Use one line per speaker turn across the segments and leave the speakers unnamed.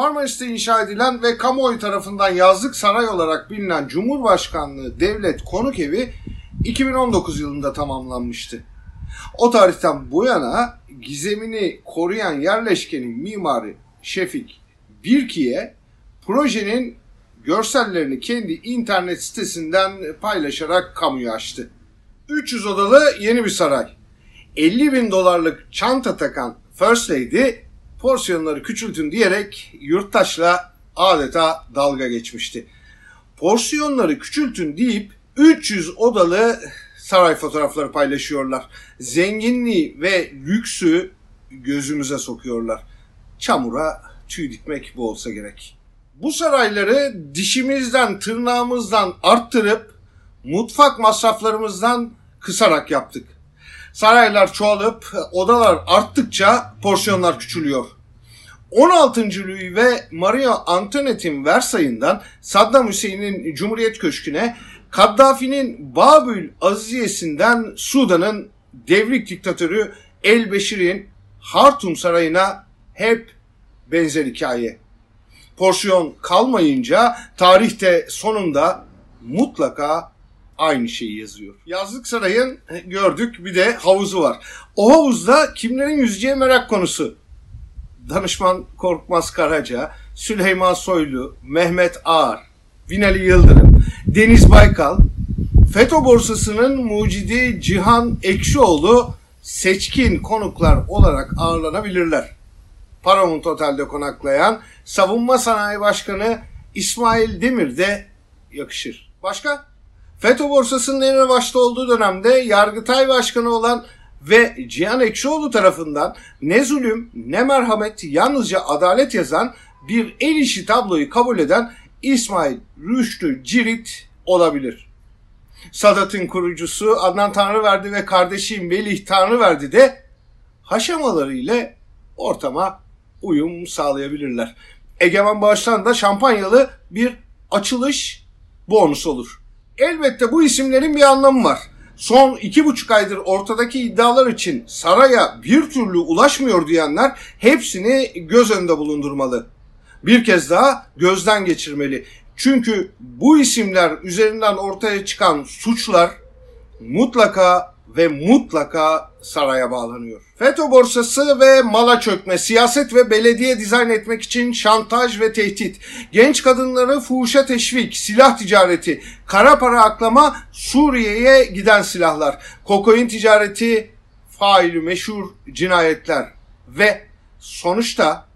Marmaris'te inşa edilen ve kamuoyu tarafından yazlık saray olarak bilinen Cumhurbaşkanlığı Devlet Konuk Evi 2019 yılında tamamlanmıştı. O tarihten bu yana gizemini koruyan yerleşkenin mimarı Şefik Birki'ye projenin görsellerini kendi internet sitesinden paylaşarak kamuya açtı. 300 odalı yeni bir saray. 50 bin dolarlık çanta takan First Lady porsiyonları küçültün diyerek yurttaşla adeta dalga geçmişti. Porsiyonları küçültün deyip 300 odalı saray fotoğrafları paylaşıyorlar. Zenginliği ve lüksü gözümüze sokuyorlar. Çamura tüy dikmek bu olsa gerek. Bu sarayları dişimizden, tırnağımızdan arttırıp mutfak masraflarımızdan kısarak yaptık. Saraylar çoğalıp odalar arttıkça porsiyonlar küçülüyor. 16. Louis ve Maria Antoinette'in Versay'ından Saddam Hüseyin'in Cumhuriyet Köşkü'ne, Kaddafi'nin Babül Aziziyesi'nden Sudan'ın devrik diktatörü El Beşir'in Hartum Sarayı'na hep benzer hikaye. Porsiyon kalmayınca tarihte sonunda mutlaka aynı şeyi yazıyor. Yazlık Saray'ın gördük bir de havuzu var. O havuzda kimlerin yüzeceği merak konusu. Danışman Korkmaz Karaca, Süleyman Soylu, Mehmet Ağar, Binali Yıldırım, Deniz Baykal, FETÖ borsasının mucidi Cihan Ekşioğlu seçkin konuklar olarak ağırlanabilirler. Paramount Otel'de konaklayan Savunma Sanayi Başkanı İsmail Demir de yakışır. Başka? FETÖ borsasının en başta olduğu dönemde Yargıtay Başkanı olan ve Cihan Ekşioğlu tarafından ne zulüm ne merhamet yalnızca adalet yazan bir el işi tabloyu kabul eden İsmail Rüştü Cirit olabilir. Sadat'ın kurucusu Adnan Tanrıverdi ve kardeşi Melih Tanrıverdi de haşamaları ile ortama uyum sağlayabilirler. Egemen Bağış'tan da şampanyalı bir açılış bonus olur. Elbette bu isimlerin bir anlamı var. Son iki buçuk aydır ortadaki iddialar için saraya bir türlü ulaşmıyor diyenler hepsini göz önünde bulundurmalı. Bir kez daha gözden geçirmeli. Çünkü bu isimler üzerinden ortaya çıkan suçlar mutlaka ve mutlaka saraya bağlanıyor. FETÖ borsası ve mala çökme, siyaset ve belediye dizayn etmek için şantaj ve tehdit, genç kadınları fuhuşa teşvik, silah ticareti, kara para aklama, Suriye'ye giden silahlar, kokain ticareti, faili meşhur cinayetler ve sonuçta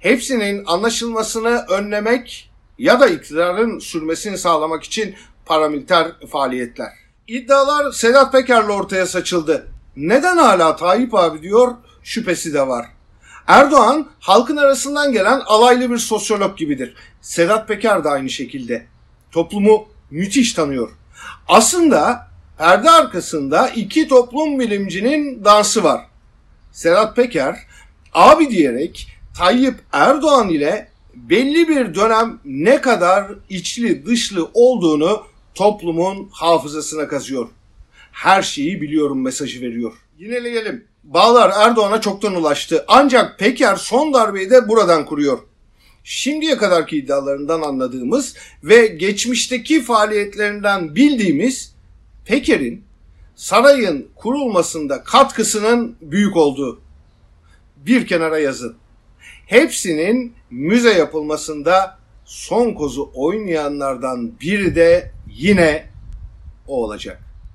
hepsinin anlaşılmasını önlemek ya da iktidarın sürmesini sağlamak için paramiliter faaliyetler. İddialar Sedat Peker'le ortaya saçıldı. Neden hala Tayyip abi diyor şüphesi de var. Erdoğan halkın arasından gelen alaylı bir sosyolog gibidir. Sedat Peker de aynı şekilde. Toplumu müthiş tanıyor. Aslında perde arkasında iki toplum bilimcinin dansı var. Sedat Peker abi diyerek Tayyip Erdoğan ile belli bir dönem ne kadar içli dışlı olduğunu toplumun hafızasına kazıyor. Her şeyi biliyorum mesajı veriyor. Yineleyelim. Bağlar Erdoğan'a çoktan ulaştı. Ancak Peker son darbeyi de buradan kuruyor. Şimdiye kadarki iddialarından anladığımız ve geçmişteki faaliyetlerinden bildiğimiz Peker'in sarayın kurulmasında katkısının büyük olduğu. Bir kenara yazın. Hepsinin müze yapılmasında son kozu oynayanlardan biri de yine o olacak.